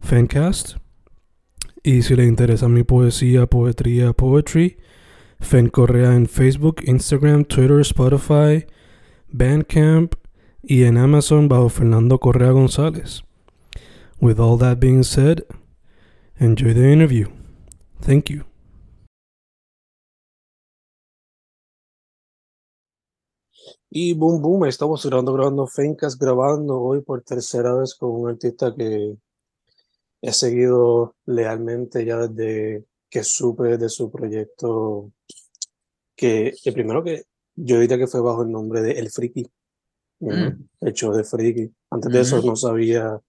Fancast. Y si le interesa mi poesía, poetría, poetry, Fen Correa en Facebook, Instagram, Twitter, Spotify, Bandcamp y en Amazon bajo Fernando Correa González. With all that being said, enjoy the interview. Thank you. Y boom, boom, estamos grabando, grabando Fencas, grabando hoy por tercera vez con un artista que he seguido lealmente ya desde que supe de su proyecto, que el primero que yo diría que fue bajo el nombre de El Friki, Mm. el show de Friki. Antes de eso Ujú. no sabía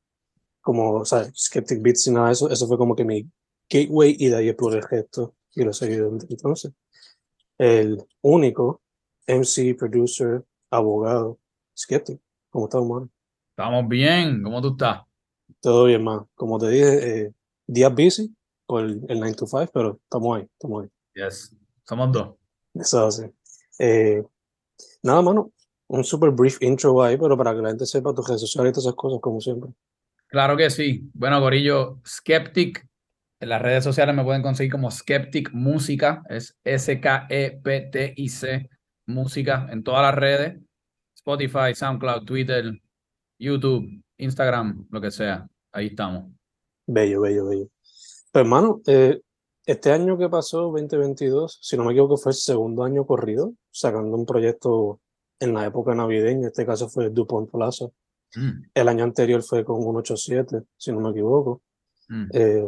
como, o sea, Skeptic Beats y nada de eso, eso fue como que mi gateway y de ahí exploré el gesto y lo he seguido entonces. El único MC, producer, abogado, Skeptic. ¿Cómo estás, mano? Estamos bien, ¿cómo tú estás? Todo bien, man. Como te dije, eh, días busy por el, el 9 to 5, pero estamos ahí, estamos ahí. Yes, somos dos. Eso así. Eh, nada, mano. Un super brief intro ahí, pero para que la gente sepa tus redes sociales y todas esas cosas, como siempre. Claro que sí. Bueno, Gorillo, Skeptic, en las redes sociales me pueden conseguir como Skeptic Música, es S-K-E-P-T-I-C, Música, en todas las redes, Spotify, SoundCloud, Twitter, YouTube, Instagram, lo que sea, ahí estamos. Bello, bello, bello. Pues, hermano, eh, este año que pasó, 2022, si no me equivoco, fue el segundo año corrido, sacando un proyecto en la época navideña. En este caso fue DuPont Plaza. Mm, El año anterior fue con 187, si no me equivoco. mm. Eh,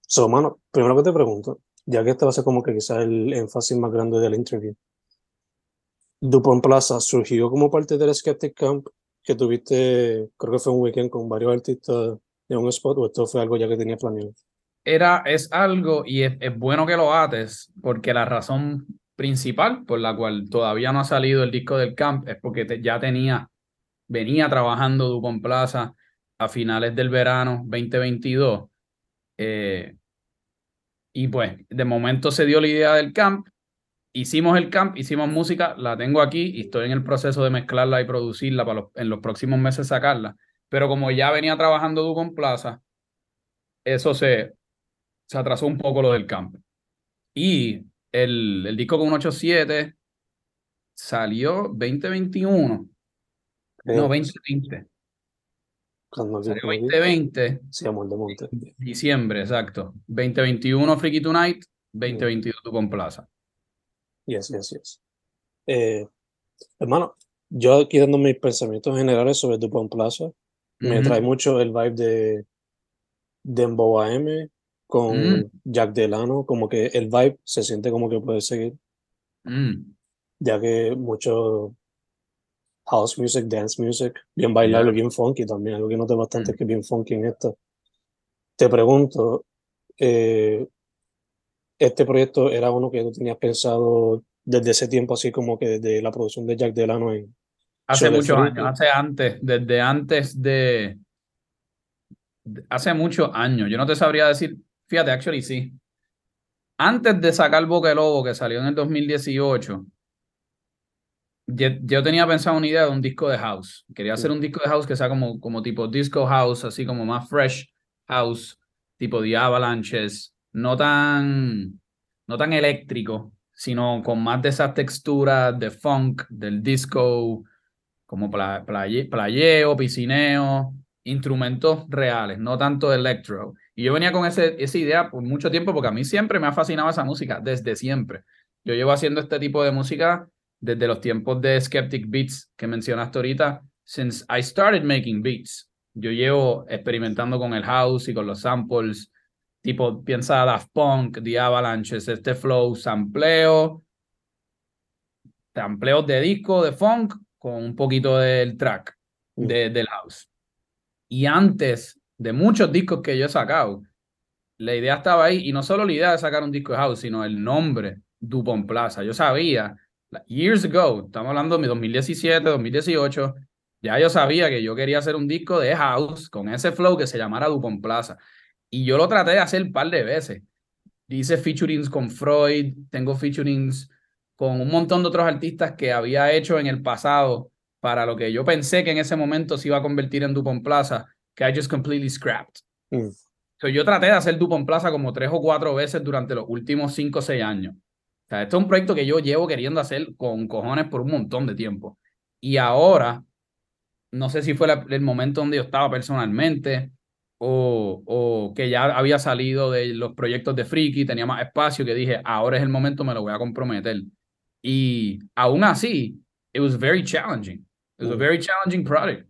so, mano, primero que te pregunto, ya que este va a ser como que quizás el énfasis más grande del interview. DuPont Plaza surgió como parte del Skeptic Camp que tuviste, creo que fue un weekend con varios artistas en un spot, o esto fue algo ya que tenía planeado. Era, es algo, y es, es bueno que lo ates, porque la razón principal por la cual todavía no ha salido el disco del camp es porque te- ya tenía, venía trabajando Dupont Plaza a finales del verano 2022. eh, y pues, de momento se dio la idea del camp, hicimos el camp, hicimos música, la tengo aquí y estoy en el proceso de mezclarla y producirla para los- en los próximos meses sacarla. Pero como ya venía trabajando Dupont Plaza, eso se, se atrasó un poco lo del camp. Y el, el disco con 187 salió 2021. Creo, No, 2020. cuando Salió tiempo aquí, 2020, Sí, Amor de Monte. diciembre, exacto. 2021 Freaky Tonight, 2022 con Plaza. Yes, yes, yes. Eh, hermano, yo aquí dando mis pensamientos generales sobre Dupont Plaza, me Ujú. trae mucho el vibe de Dembow AM con Mm. Jack Delano, como que el vibe se siente como que puede seguir, Mm, ya que mucho house music, dance music, bien bailable, Yeah. bien funky también, algo que noté bastante Mm. es que es bien funky en esto. Te pregunto, eh, ¿este proyecto era uno que tú tenías pensado desde ese tiempo, así como que desde la producción de Jack Delano en Hace Show muchos años, hace antes, desde antes de, de- hace muchos años. Yo no te sabría decir, fíjate, actually sí. Antes de sacar Boca de Lobo, que salió en el 2018, yo, yo tenía pensado una idea de un disco de house. Quería hacer un disco de house que sea como, como tipo disco house, así como más fresh house, tipo The Avalanches, no tan, no tan eléctrico, sino con más de esas texturas de funk, del disco, como pla- playe- playeo, piscineo, instrumentos reales, no tanto electro. Y yo venía con ese, esa idea por mucho tiempo porque a mí siempre me ha fascinado esa música, desde siempre. Yo llevo haciendo este tipo de música desde los tiempos de Skeptic Beats que mencionaste ahorita, since I started making beats. Yo llevo experimentando con el house y con los samples, tipo, piensa Daft Punk, The Avalanches, este flow, sampleo, sampleos de disco, de funk, con un poquito del track, de, del house. Y antes de muchos discos que yo he sacado, la idea estaba ahí, y no solo la idea de sacar un disco de house, sino el nombre, Dupont Plaza. Yo sabía, years ago, estamos hablando de mi 2017, 2018, ya yo sabía que yo quería hacer un disco de house con ese flow que se llamara Dupont Plaza. Y yo lo traté de hacer un par de veces. Hice featurings con Freud, tengo featurings con un montón de otros artistas que había hecho en el pasado para lo que yo pensé que en ese momento se iba a convertir en Dupont Plaza, que I just completely scrapped. Mm. So, yo traté de hacer Dupont Plaza como tres o cuatro veces durante los últimos cinco o seis años. O sea, esto es un proyecto que yo llevo queriendo hacer con cojones por un montón de tiempo. Y ahora, no sé si fue la- el momento donde yo estaba personalmente o, o que ya había salido de los proyectos de Friki, tenía más espacio, que dije, ahora es el momento, me lo voy a comprometer. Y aún así, it was very challenging. It was a very challenging project.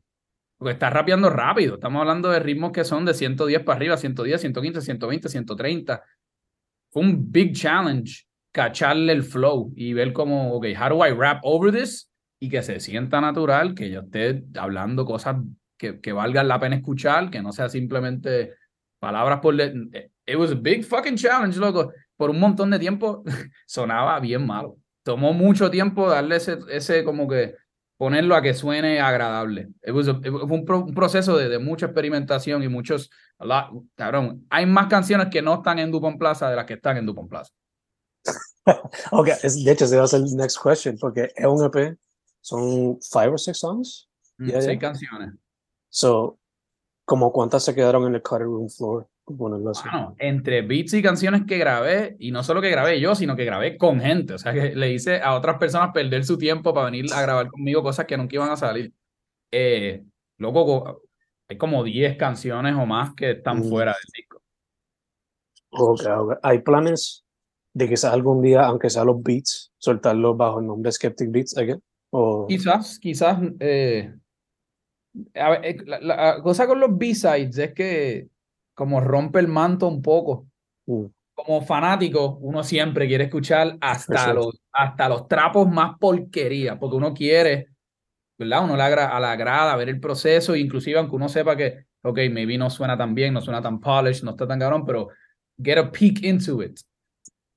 Porque está rapeando rápido. Estamos hablando de ritmos que son de 110 para arriba, 110, 115, 120, 130. Fue un big challenge cacharle el flow y ver cómo, ok, how do I rap over this? Y que se sienta natural, que yo esté hablando cosas que, que valgan la pena escuchar, que no sea simplemente palabras por... le- It was a big fucking challenge, loco. Por un montón de tiempo sonaba bien malo. Tomó mucho tiempo darle ese, ese como que ponerlo a que suene agradable. It was a- it fue un, pro- un proceso de, de mucha experimentación y muchos, lot- cabrón, hay más canciones que no están en Dupont Plaza de las que están en Dupont Plaza. Ok, es- de hecho, ese va a el next question, porque es un EP, son five or six songs. Mm, ya. Seis canciones. So, como cuántas se quedaron en el cutting room floor. Bueno, entre beats y canciones que grabé, y no solo que grabé yo, sino que grabé con gente. O sea, que le hice a otras personas perder su tiempo para venir a grabar conmigo cosas que nunca iban a salir. Eh, loco, co- hay como 10 canciones o más que están Mm. fuera del disco. Ok, ok. ¿Hay planes de quizás algún día, aunque sea los beats, soltarlos bajo el nombre Skeptic Beats again? O, Quizás, quizás. eh, a ver, eh, la, la cosa con los B-sides es que, como rompe el manto un poco. Mm. Como fanático, uno siempre quiere escuchar hasta, Eso. los, hasta los trapos más porquería, porque uno quiere, ¿verdad? Uno le agra- a la agrada ver el proceso, inclusive aunque uno sepa que, ok, maybe no suena tan bien, no suena tan polished, no está tan cabrón, pero get a peek into it.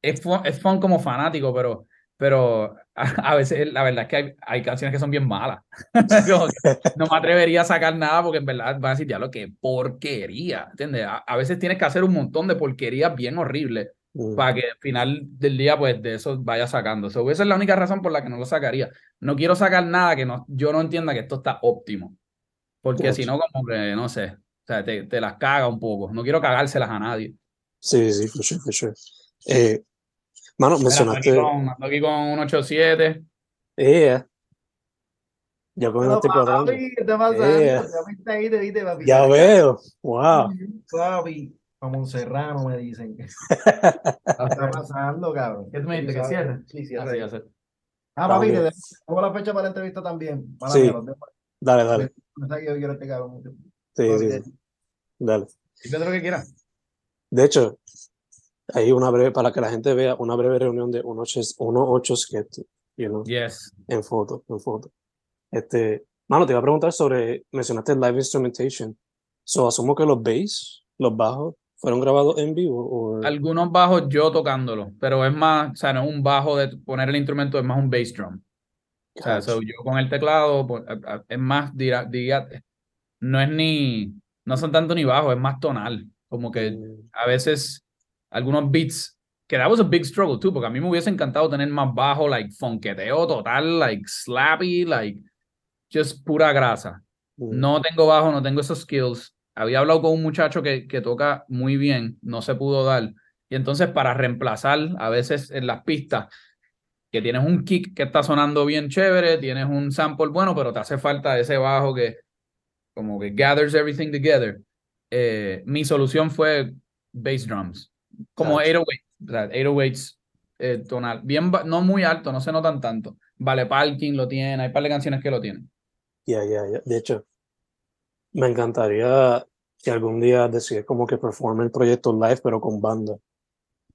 Es fun, es fun como fanático, pero, pero a, a veces la verdad es que hay, hay canciones que son bien malas. No me atrevería a sacar nada porque en verdad van a decir, ya lo que porquería, ¿entiendes? A, a veces tienes que hacer un montón de porquerías bien horribles Mm. para que al final del día, pues de eso vaya sacando. So, esa es la única razón por la que no lo sacaría. No quiero sacar nada que no, yo no entienda que esto está óptimo. Porque si no, como que, no sé, o sea, te, te las caga un poco. No quiero cagárselas a nadie. Sí, sí, for sure, for sure. Eh, mano, Mira, ando aquí mencionaste. con, ando aquí con un 87. Yeah. Ya Hola, cuadrando. papi, ¿qué te pasa? Yeah. Ya viste ahí, te viste, papi. Ya veo. Wow. Papi, como un serrano me dicen. ¿Qué está pasando, cabrón? ¿Qué tú me dijiste, ¿Tú que cierre? Sí, Ah, cierra. sí, ya sé. Ah, papi, te tengo la fecha para la entrevista también. Para Sí. mí. Dale, dale. Pensaba que yo quiero este cabrón mucho. Sí, sí, sí. Dale. Dime lo que quieras. De hecho, hay una breve, para que la gente vea, una breve reunión de 1-8 Skeptic, you know, Yes. en foto, en foto. Este, mano, te iba a preguntar sobre, mencionaste live instrumentation. So, asumo que los bass, los bajos, fueron grabados en vivo o Algunos bajos yo tocándolo, pero es más, o sea, no es un bajo de poner el instrumento, es más un bass drum. O sea, so, yo con el teclado, pues, es más, dirá, diga, no es ni, no son tanto ni bajos, es más tonal. Como que Mm, a veces algunos beats, que that was a big struggle too, porque a mí me hubiese encantado tener más bajo, like funketeo total, like slappy, like just pura grasa. mm, No tengo bajo, no tengo esos skills. Había hablado con un muchacho que, que toca muy bien, no se pudo dar. Y entonces para reemplazar a veces en las pistas, que tienes un kick que está sonando bien chévere, tienes un sample bueno, pero te hace falta ese bajo que como que gathers everything together. Eh, mi solución fue bass drums, como Gotcha. 808, o sea, 808s eh, tonal, bien, no muy alto, no se notan tanto. Vale Parking lo tiene, hay un par de canciones que lo tienen. Ya, ya, ya. De hecho, me encantaría que algún día decidas como que performe el proyecto live, pero con banda.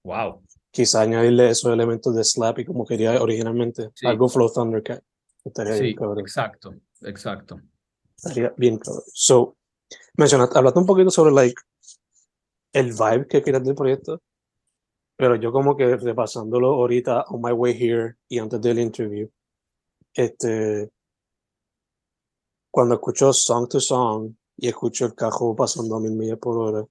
Wow. Quizá añadirle esos elementos de slap y como quería originalmente. Sí. Algo Flow Thundercat. Estaría Sí, bien, cabrón. exacto, exacto. Estaría bien, cabrón. So, mencionaste, hablaste un poquito sobre like el vibe que querías del proyecto, pero yo como que repasándolo ahorita on my way here y antes del interview, este, cuando escucho song to song y escucho el cajo pasando a mil millas por hora,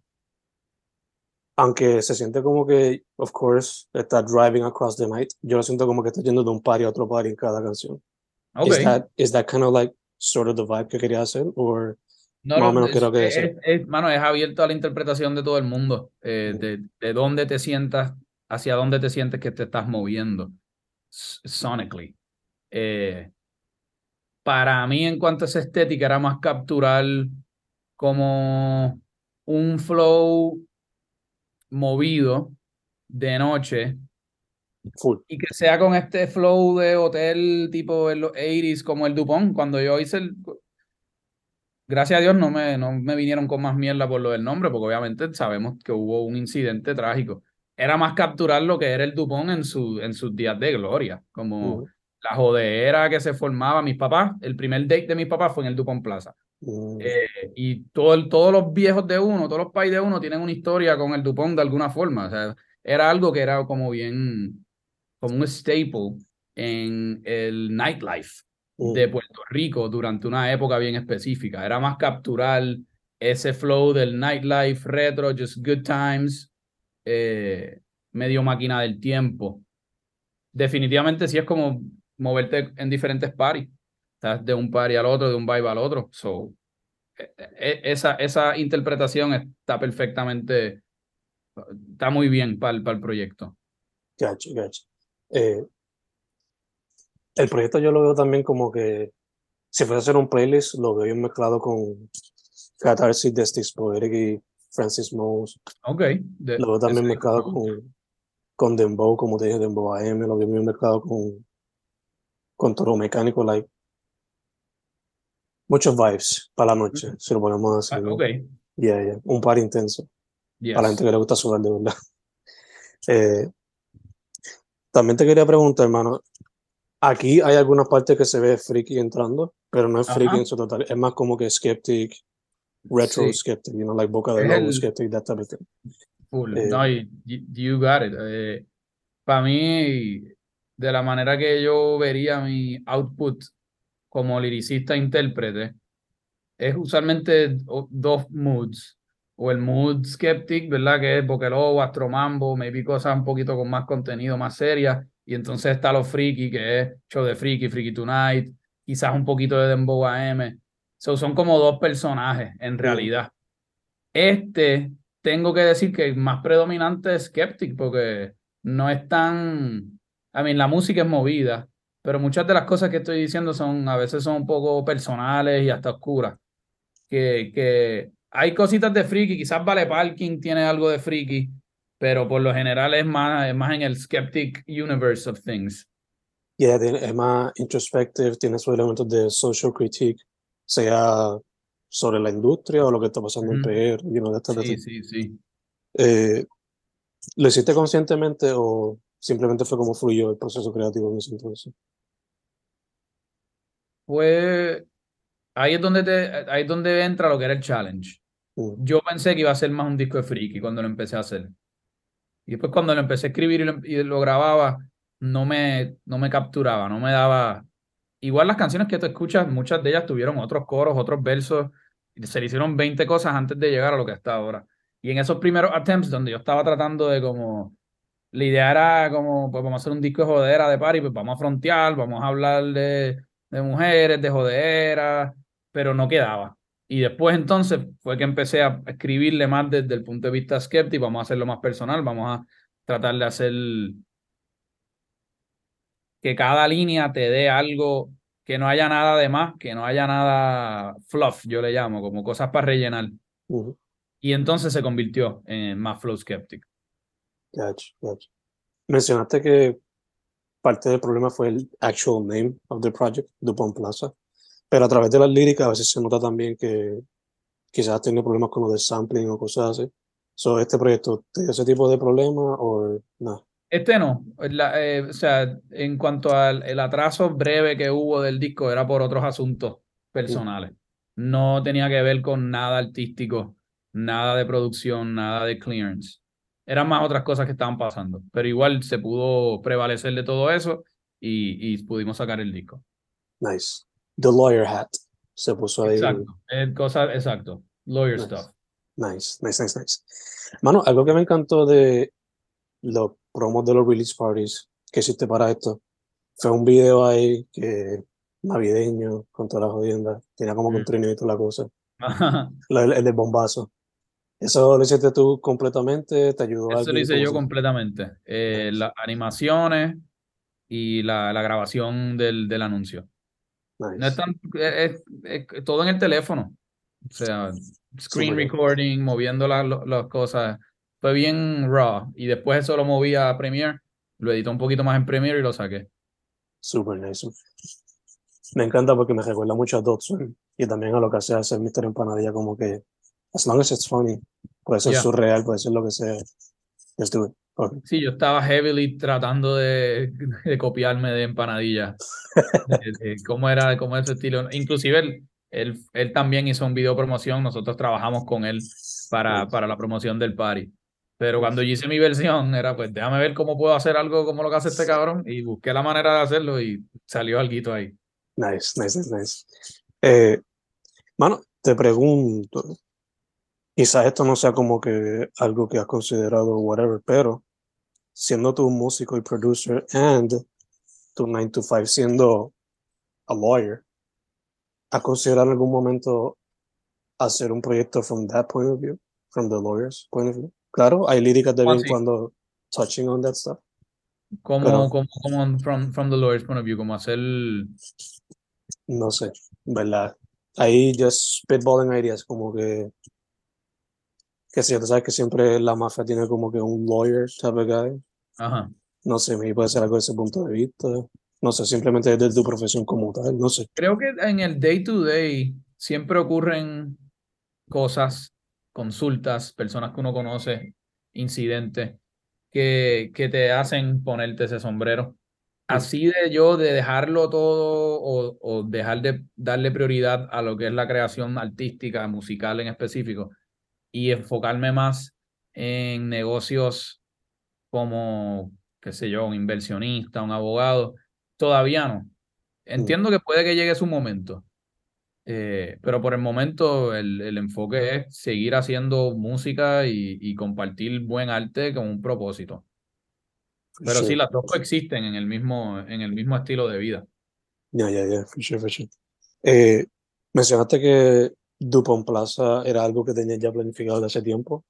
aunque se siente como que, of course, está driving across the night, yo lo siento como que está yendo de un party a otro party en cada canción. Ok. Is that, is that kind of like sort of the vibe que quería hacer? Or No, Más o no, menos es, creo que es- es- mano, es abierto a la interpretación de todo el mundo, eh, de, de dónde te sientas, hacia dónde te sientes que te estás moviendo sonically. Eh, para mí, en cuanto a esa estética, era más capturar como un flow movido de noche full? y que sea con este flow de hotel tipo en los 80s como el Dupont. Cuando yo hice el... Gracias a Dios no me, no me vinieron con más mierda por lo del nombre, porque obviamente sabemos que hubo un incidente trágico. Era más capturar lo que era el Dupont en, su, en sus días de gloria, como Mm, la jodera que se formaba. Mis papás, el primer date de mis papás fue en el Dupont Plaza. Eh, y todo el- todos los viejos de uno, todos los pais de uno tienen una historia con el Dupont de alguna forma. O sea, era algo que era como bien, como un staple en el nightlife. De Puerto Rico durante una época bien específica. Era más capturar ese flow del nightlife retro, just good times, eh, medio máquina del tiempo. Definitivamente sí es como moverte en diferentes parties. Estás de un party al otro, de un vibe al otro. So, e- e- esa, esa interpretación está perfectamente, está muy bien para el, para el proyecto. Gotcha, gotcha. Eh, el proyecto yo lo veo también como que si fuese a hacer un playlist, lo veo bien mezclado con Catharsis de Sticks Poetic y Francis Mose. Ok. de- Lo veo también mezclado con, con Dembow, como te dije, Dembow AM. Lo veo bien mezclado con, con Toro Mecánico, like. Muchos vibes para la noche, si lo ponemos Ah, así. ¿no? Ok. Yeah, yeah. Un par intenso. yes. para la gente que le gusta sudar de verdad. Eh, también te quería preguntar, hermano, aquí hay algunas partes que se ve freaky entrando, pero no es freaky Ajá. en su total, es más como que skeptic, retro Sí. skeptic, you know, like boca de lobo skeptic, that type of thing. Full. Eh, No, you, you got it. para mí, de la manera que yo vería mi output como liricista intérprete, es usualmente dos moods. O el mood skeptic, ¿verdad? Que es Boquelobo, Astromambo, maybe cosas un poquito con más contenido, más serias. Y entonces está lo freaky, que es Show de Freaky, Freaky Tonight, quizás un poquito de Dembow AM. So, son como dos personajes, en realidad. Este, tengo que decir que el más predominante es Skeptic, porque no es tan. I mean, la música es movida, pero muchas de las cosas que estoy diciendo son, a veces son un poco personales y hasta oscuras. Que, que hay cositas de freaky, quizás Vale Parking tiene algo de freaky, pero por lo general es más, es más en el Skeptic universe of things. Yeah, es más introspective, tiene sus elementos de social critique, sea sobre la industria o lo que está pasando en Ujú. PR, you know, Sí, thing. sí, sí. Eh, ¿Lo hiciste conscientemente o simplemente fue como fluyó el proceso creativo en ese entonces? Pues ahí es donde te, ahí es donde entra lo que era el challenge. Yo pensé que iba a ser más un disco de freaky cuando lo empecé a hacer. Y después cuando lo empecé a escribir y lo, lo grababa, no me, no me capturaba, no me daba... Igual las canciones que tú escuchas, muchas de ellas tuvieron otros coros, otros versos, se le hicieron 20 cosas antes de llegar a lo que está ahora. Y en esos primeros attempts donde yo estaba tratando de como... La idea como, pues vamos a hacer un disco de jodera de party, pues vamos a frontear, vamos a hablar de, de mujeres, de jodera, pero no quedaba. Y después entonces fue que empecé a escribirle más desde el punto de vista skeptic, vamos a hacerlo más personal, vamos a tratar de hacer que cada línea te dé algo que no haya nada de más, que no haya nada fluff, yo le llamo, como cosas para rellenar. Y entonces se convirtió en más Flow Skeptic. Gotcha, gotcha. Mencionaste que parte del problema fue el actual name of the project, Dupont Plaza, pero a través de las líricas a veces se nota también que quizás has tenido problemas con lo de sampling o cosas así. So, ¿Este proyecto dio ese tipo de problema o no? Este no, la- eh, o sea, en cuanto al el atraso breve que hubo del disco era por otros asuntos personales. No tenía que ver con nada artístico, nada de producción, nada de clearance. Eran más otras cosas que estaban pasando, pero igual se pudo prevalecer de todo eso y, y pudimos sacar el disco. Nice. The lawyer hat se puso ahí. Exacto, eh, cosa, exacto, lawyer Nice. stuff. Nice, nice, nice, nice. Mano, algo que me encantó de los promos de los release parties que hiciste para esto fue un video ahí que navideño con toda la jodienda. Tenía como que un trineo y toda la cosa. El, el del bombazo. ¿Eso lo hiciste tú completamente? ¿Te ayudó Eso lo hice ¿Cómo yo se- completamente. Eh, Nice. las animaciones y la, la grabación del, del anuncio. No es tan, es, es- es todo en el teléfono. O sea, screen recording, moviendo las las cosas. Fue bien raw. Y después eso lo moví a Premiere, lo edité un poquito más en Premiere y lo saqué. Super nice. Me encanta porque me recuerda mucho a Dodson y también a lo que hace hacer Mr. Empanadilla, como que as long as it's funny, puede ser Yeah. surreal, puede ser lo que sea. Let's do it. Okay. Sí, yo estaba heavily tratando de, de copiarme de empanadilla. De- de cómo era, cómo es su estilo. Inclusive él, él, él también hizo un video promoción, nosotros trabajamos con él para, para la promoción del party. Pero cuando yo hice mi versión, era pues déjame ver cómo puedo hacer algo como lo que hace este cabrón. Y busqué la manera de hacerlo y salió algo ahí. Nice, nice, nice, nice. Eh, mano, te pregunto, quizás esto no sea como que algo que has considerado whatever, pero siendo tú músico y producer and tu 9 to 5 siendo a lawyer, ¿has considerado en algún momento hacer un proyecto from that point of view, from the lawyer's point of view? Claro, hay líricas de ¿Cómo vez en cuando touching on that stuff. Como, Pero- como, como from, from the lawyer's point of view, como hacer No sé, ¿verdad? Ahí just spitballing ideas, como que, que si tú sabes que siempre la mafia tiene como que un lawyer type of guy. Ajá. No sé, me puede ser algo desde ese punto de vista. No sé, simplemente desde tu profesión como tal, no sé. Creo que en el day to day siempre ocurren cosas, consultas, personas que uno conoce, incidentes que, que te hacen ponerte ese sombrero. Así de yo de dejarlo todo o, o dejar de darle prioridad a lo que es la creación artística, musical en específico, y enfocarme más en negocios como, qué sé yo, un inversionista, un abogado, todavía no. Entiendo que puede que llegue su momento, eh, pero por el momento el, el enfoque es seguir haciendo música y, y compartir buen arte con un propósito. Pero sí, Sure. las dos coexisten en el mismo, en el mismo estilo de vida. Ya, ya, ya, for sure. Eh, mencionaste que Dupont Plaza era algo que tenías ya planificado de hace tiempo,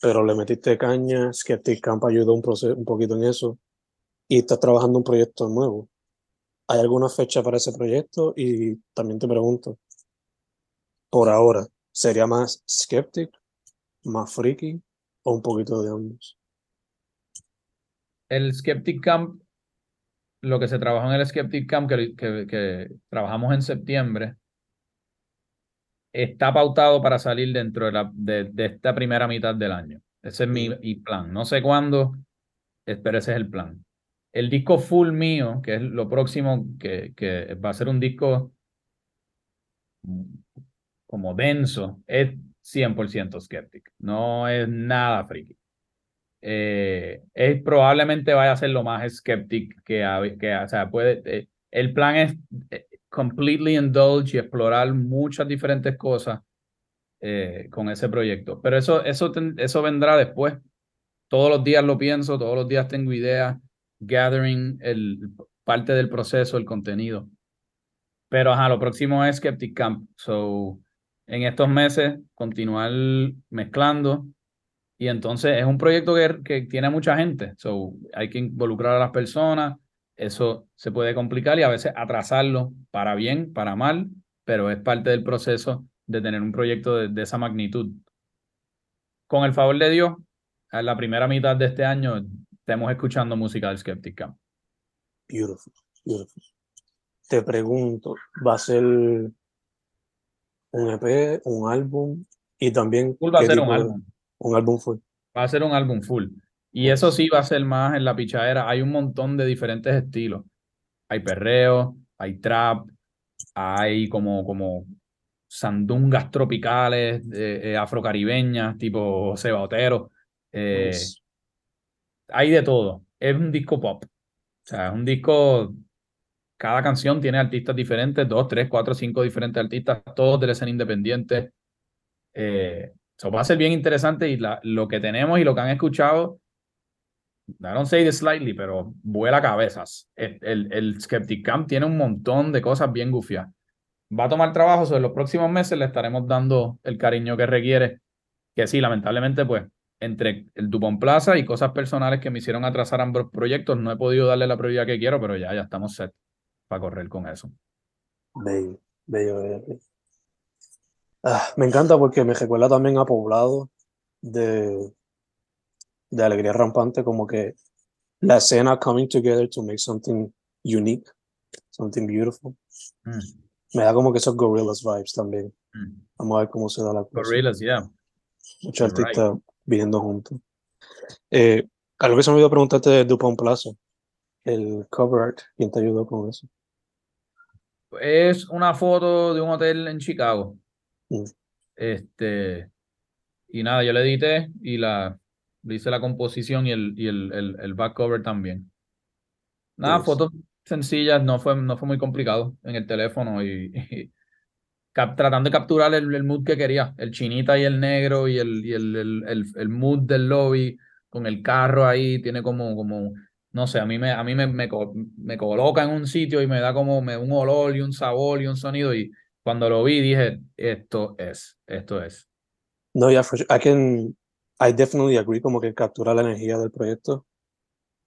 pero le metiste caña, Skeptic Camp ayudó un, proce- un poquito en eso, y estás trabajando un proyecto nuevo. ¿Hay alguna fecha para ese proyecto? Y también te pregunto, por ahora, ¿sería más Skeptic, más Freaky o un poquito de ambos? El Skeptic Camp, lo que se trabajó en el Skeptic Camp, que, que trabajamos en septiembre, está pautado para salir dentro de, la, de, de esta primera mitad del año. Ese es mi, mi plan. No sé cuándo, pero ese es el plan. El disco full mío, que es lo próximo, que, que va a ser un disco como denso, es 100% Skeptic. No es nada friki. Eh, es, probablemente vaya a ser lo más skeptic que, que o sea, puede, eh, el plan es eh, completely indulge y explorar muchas diferentes cosas eh, con ese proyecto. Pero eso, eso, eso vendrá después. Todos los días lo pienso, todos los días tengo ideas, gathering el, parte del proceso, el contenido. Pero ajá, lo próximo es Skeptic Camp. So, en estos meses, continuar mezclando. Y entonces es un proyecto que, que tiene mucha gente. So, hay que involucrar a las personas. Eso se puede complicar y a veces atrasarlo para bien, para mal, pero es parte del proceso de tener un proyecto de, de esa magnitud. Con el favor de Dios, en la primera mitad de este año estemos escuchando música del Skeptic Camp. Beautiful, beautiful. Te pregunto, ¿va a ser un EP, un álbum y también Full va a ser un de- álbum. un álbum full? Va a ser un álbum full. Y eso sí va a ser más en la pichadera. Hay un montón de diferentes estilos. Hay perreo, hay trap, hay como, como sandungas tropicales, eh, eh, afrocaribeñas, tipo Seba Otero. Eh, Nice. hay de todo. Es un disco pop. O sea, es un disco. Cada canción tiene artistas diferentes, dos, tres, cuatro, cinco diferentes artistas, todos de escena independiente. Eh, eso va a ser bien interesante y la, lo que tenemos y lo que han escuchado, I don't say this slightly, pero vuela cabezas. El, el, Skeptic Camp tiene un montón de cosas bien gufias. Va a tomar trabajo, sobre los próximos meses le estaremos dando el cariño que requiere. Que sí, lamentablemente, pues, entre el Dupont Plaza y cosas personales que me hicieron atrasar ambos proyectos, no he podido darle la prioridad que quiero, pero ya, ya estamos set para correr con eso. Bello, bello, bello. Ah, me encanta porque me recuerda también a Poblado de, de Alegría Rampante, como que la escena coming together to make something unique, something beautiful. Mm, Me da como que esos Gorillaz vibes también. mm. Vamos a ver cómo se da la cosa. Gorillaz, yeah. Muchos you're right. artistas viniendo juntos. Eh, algo que se me olvidó preguntarte de Dupont Plaza, el cover art, ¿quién te ayudó con eso? Es una foto de un hotel en Chicago. Mm. Este, y nada, yo le edité y la le hice la composición y el, y el, el, el back cover también. Nada, Nice. fotos sencillas, no fue, no fue muy complicado en el teléfono y, y cap- tratando de capturar el, el mood que quería, el chinita y el negro y el, y el, el, el, el mood del lobby con el carro ahí, tiene como, como no sé, a mí me, a mí me, me, me coloca en un sitio y me da como me, un olor y un sabor y un sonido y cuando lo vi dije, esto es, esto es. No, yeah, for sure. I can, I definitely agree como que captura la energía del proyecto.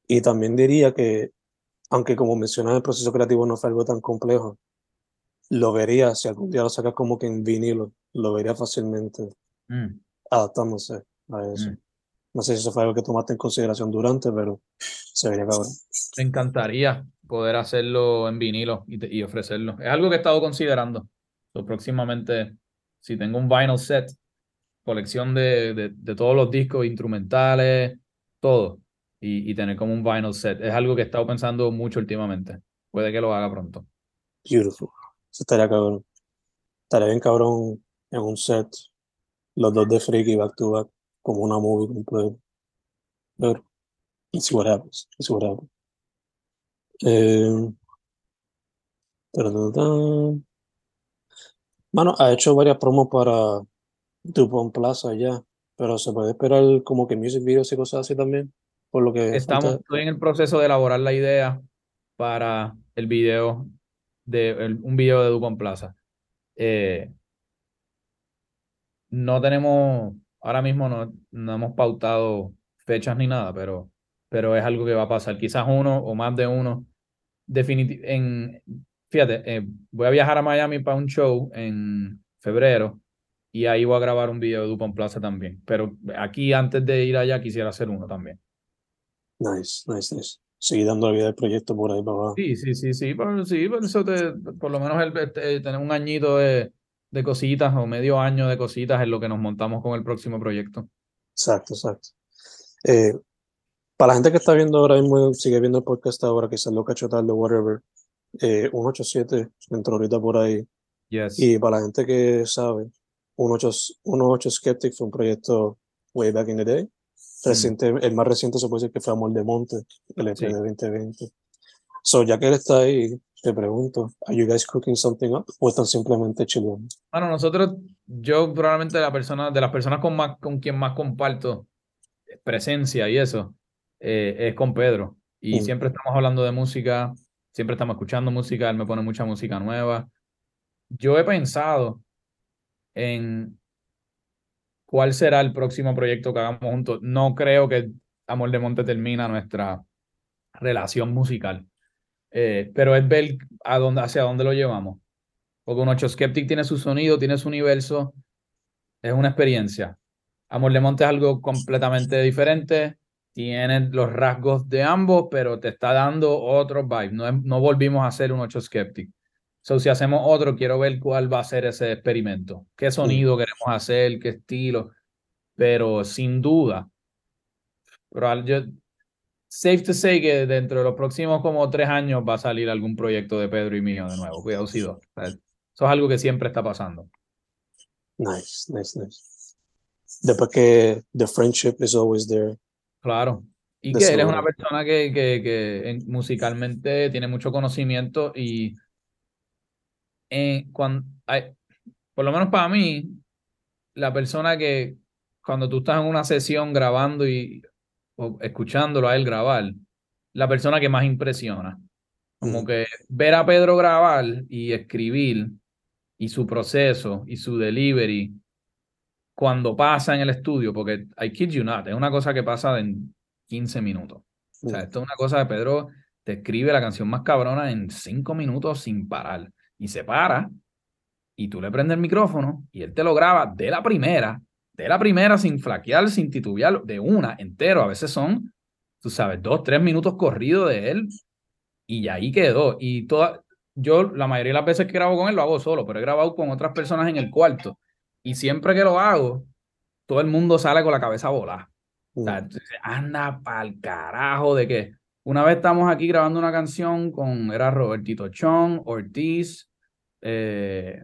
Y también diría que, aunque como mencionas, el proceso creativo no fue algo tan complejo, lo vería, si algún día lo sacas como que en vinilo, lo vería fácilmente Mm, adaptándose a eso. mm. No sé si eso fue algo que tomaste en consideración durante, pero se vería cabrón. Me encantaría poder hacerlo en vinilo y, te- y ofrecerlo. Es algo que he estado considerando. So, próximamente, si tengo un vinyl set, colección de, de, todos los discos, instrumentales, todo, y, y tener como un vinyl set. Es algo que he estado pensando mucho últimamente. Puede que lo haga pronto. Beautiful. Eso estaría cabrón. Estaría bien cabrón en un set, los dos de Freaky back to back, como una movie completa. Pero, see what happens. See what happens. Eh. Mano, ha hecho varias promos para Dupont Plaza ya, pero se puede esperar como que music videos y cosas así también, por lo que Estamos, falta- estoy en el proceso de elaborar la idea para el video de el- un video de Dupont Plaza. Eh, no tenemos, ahora mismo no, no hemos pautado fechas ni nada, pero, pero es algo que va a pasar. Quizás uno o más de uno. Definiti- en, fíjate, eh, voy a viajar a Miami para un show en febrero y ahí voy a grabar un video de Dupont Plaza también. Pero aquí, antes de ir allá, quisiera hacer uno también. Nice, nice, nice. Seguir dando la vida del proyecto por ahí para abajo. Sí, sí, sí, sí, por, sí, por eso te, por lo menos el, este, tener un añito de, de cositas o medio año de cositas es lo que nos montamos con el próximo proyecto. Exacto, exacto. Eh, para la gente que está viendo ahora mismo, sigue viendo el podcast ahora, que salió cacho tarde, whatever, eh, 187 entró ahorita por ahí. Yes. Y para la gente que sabe, 18, 18 Skeptic fue un proyecto way back in the day. Reciente, el más reciente se puede decir que fue Amor de Monte, el EP Sí. de 2020. So, ya que él está ahí, te pregunto, ¿Are you guys cooking something up? ¿O están simplemente chillando? Bueno, nosotros, yo probablemente la persona, de las personas con más, con quien más comparto presencia y eso, eh, es con Pedro. Y Mm. siempre estamos hablando de música, siempre estamos escuchando música, él me pone mucha música nueva. Yo he pensado en cuál será el próximo proyecto que hagamos juntos. No creo que Amor de Monte termina nuestra relación musical. Eh, pero es ver a dónde, hacia dónde lo llevamos. Porque un 8 Skeptic tiene su sonido, tiene su universo, es una experiencia. Amor de Monte es algo completamente diferente, tiene los rasgos de ambos, pero te está dando otro vibe. No, no volvimos a hacer un 8 Skeptic. So, si hacemos otro, quiero ver cuál va a ser ese experimento. ¿Qué sonido queremos hacer? ¿Qué estilo? Pero sin duda, pero yo, safe to say que dentro de los próximos como tres años va a salir algún proyecto de Pedro y mío de nuevo. Cuidado, Eso es algo que siempre está pasando. Nice, nice, nice. Después que the friendship is always there. Claro. Y que él es una persona que, que, que en- musicalmente tiene mucho conocimiento y cuando, por lo menos para mí, la persona que cuando tú estás en una sesión grabando y o escuchándolo a él grabar, la persona que más impresiona. Como Ujú. que ver a Pedro grabar y escribir y su proceso y su delivery cuando pasa en el estudio, porque I kid you not, es una cosa que pasa en 15 minutos. O sea, Mm. esto es una cosa de Pedro te escribe la canción más cabrona en 5 minutos sin parar. Y se para y tú le prendes el micrófono y él te lo graba de la primera, de la primera sin flaquear, sin titubear, de una entero. A veces son, tú sabes, dos, tres minutos corridos de él y ahí quedó. Y toda, yo la mayoría de las veces que grabo con él lo hago solo, pero he grabado con otras personas en el cuarto. Y siempre que lo hago, todo el mundo sale con la cabeza volada. O sea, tú dices, anda pa'l carajo de que una vez estamos aquí grabando una canción con, era Robertito Chong, Ortiz, eh,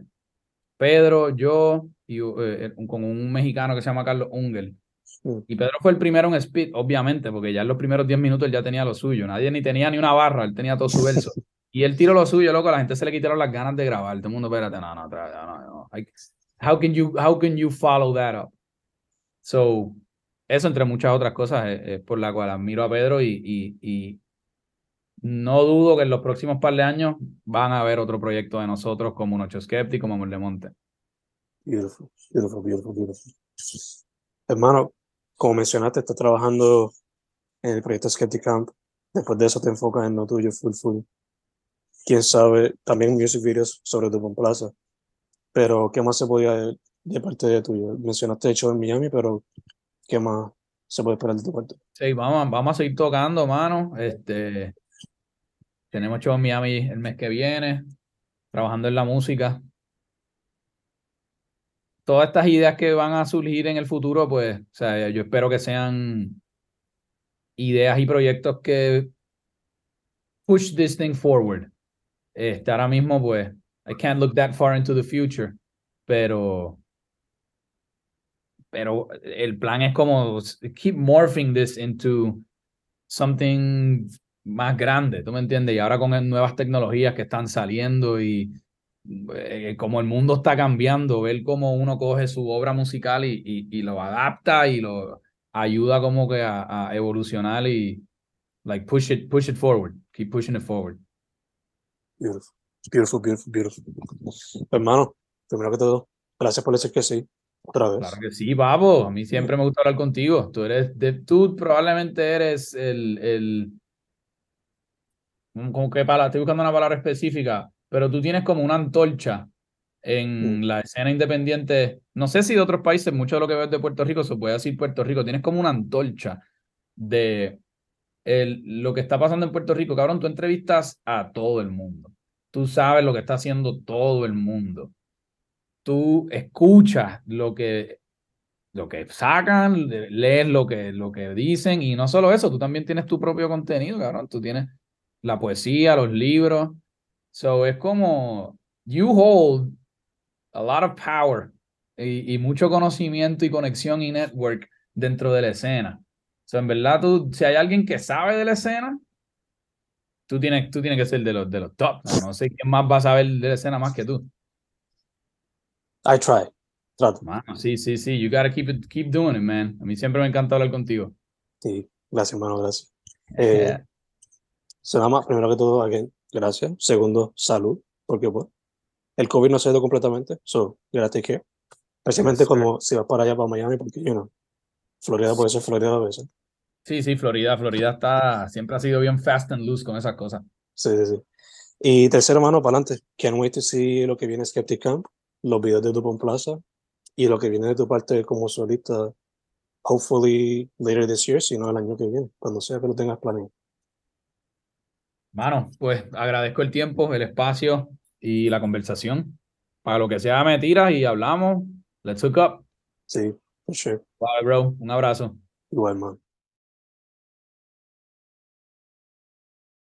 Pedro, yo y eh, con un mexicano que se llama Carlos Ungel. Mm. Y Pedro fue el primero en speed, obviamente, porque ya en los primeros 10 minutos él ya tenía lo suyo. Nadie ni tenía ni una barra, él tenía todo su verso. Y él tiró lo suyo, loco, a la gente se le quitaron las ganas de grabar. Todo el mundo, espérate, no, no, otra vez, no, no. Like, how can you, how can you follow that up? So, eso entre muchas otras cosas es, es por la cual admiro a Pedro y, y, y no dudo que en los próximos par de años van a haber otro proyecto de nosotros como un Ocho Skeptic, como de Monte. Beautiful, beautiful, beautiful, beautiful. Hermano, como mencionaste, estás trabajando en el proyecto Skeptic Camp. Después de eso te enfocas en lo tuyo, full, full. Quién sabe, también music videos sobre tu Plaza. Pero, ¿qué más se podía de, de parte de tuyo? Mencionaste el show en Miami, pero ¿qué más se puede esperar de tu parte? Sí, vamos, vamos a seguir tocando, mano. Este, tenemos show en Miami el mes que viene, trabajando en la música. Todas estas ideas que van a surgir en el futuro, pues, o sea, yo espero que sean ideas y proyectos que push this thing forward. Este, ahora mismo, pues, I can't look that far into the future, pero, pero el plan es como keep morphing this into something más grande, ¿tú me entiendes? Y ahora con nuevas tecnologías que están saliendo y eh, como el mundo está cambiando, ver cómo uno coge su obra musical y, y, y lo adapta y lo ayuda como que a, a, evolucionar y like push it, push it forward, keep pushing it forward. Beautiful, beautiful, beautiful, beautiful. Hermano, primero que todo, gracias por decir que sí, otra vez. Claro que sí, Babo, a mí siempre me gusta hablar contigo. Tú eres, de, tú probablemente eres el, el, como que para, estoy buscando una palabra específica, pero tú tienes como una antorcha en Mm. la escena independiente, no sé si de otros países, mucho de lo que ves de Puerto Rico se puede decir Puerto Rico, tienes como una antorcha de el, lo que está pasando en Puerto Rico, cabrón, tú entrevistas a todo el mundo, tú sabes lo que está haciendo todo el mundo, tú escuchas lo que, lo que sacan, lees lo que, lo que dicen y no solo eso, tú también tienes tu propio contenido, cabrón, tú tienes la poesía, los libros, so es como, you hold a lot of power y, y, mucho conocimiento y conexión y network dentro de la escena. So, en verdad, tú, si hay alguien que sabe de la escena, tú tienes, tú tienes que ser de los, de los top. No, no sé quién más va a saber de la escena más que tú. I try. Trato. Mano, sí, sí, sí. You gotta keep, it, keep doing it, man. A mí siempre me encanta hablar contigo. Sí, gracias, hermano, gracias. Eh, Yeah. Nada más, primero que todo, again, gracias. Segundo, salud, porque pues el COVID no se ha ido completamente, so, gracias que Especialmente sir. como si vas para allá, para Miami, porque, you know, Florida puede ser Florida a veces. Sí, sí, Florida, Florida está, siempre ha sido bien fast and loose con esas cosas. Sí, sí, sí. Y tercero, mano, para adelante. Can't wait to see lo que viene Skeptic Camp, los videos de Dupont Plaza y lo que viene de tu parte como solista. Hopefully later this year, si no el año que viene, cuando sea que lo tengas planeado. Mano, pues agradezco el tiempo, el espacio y la conversación. Para lo que sea, me tiras y hablamos. Let's hook up. Sí, for sure. Bye, bro. Un abrazo. Igual, man.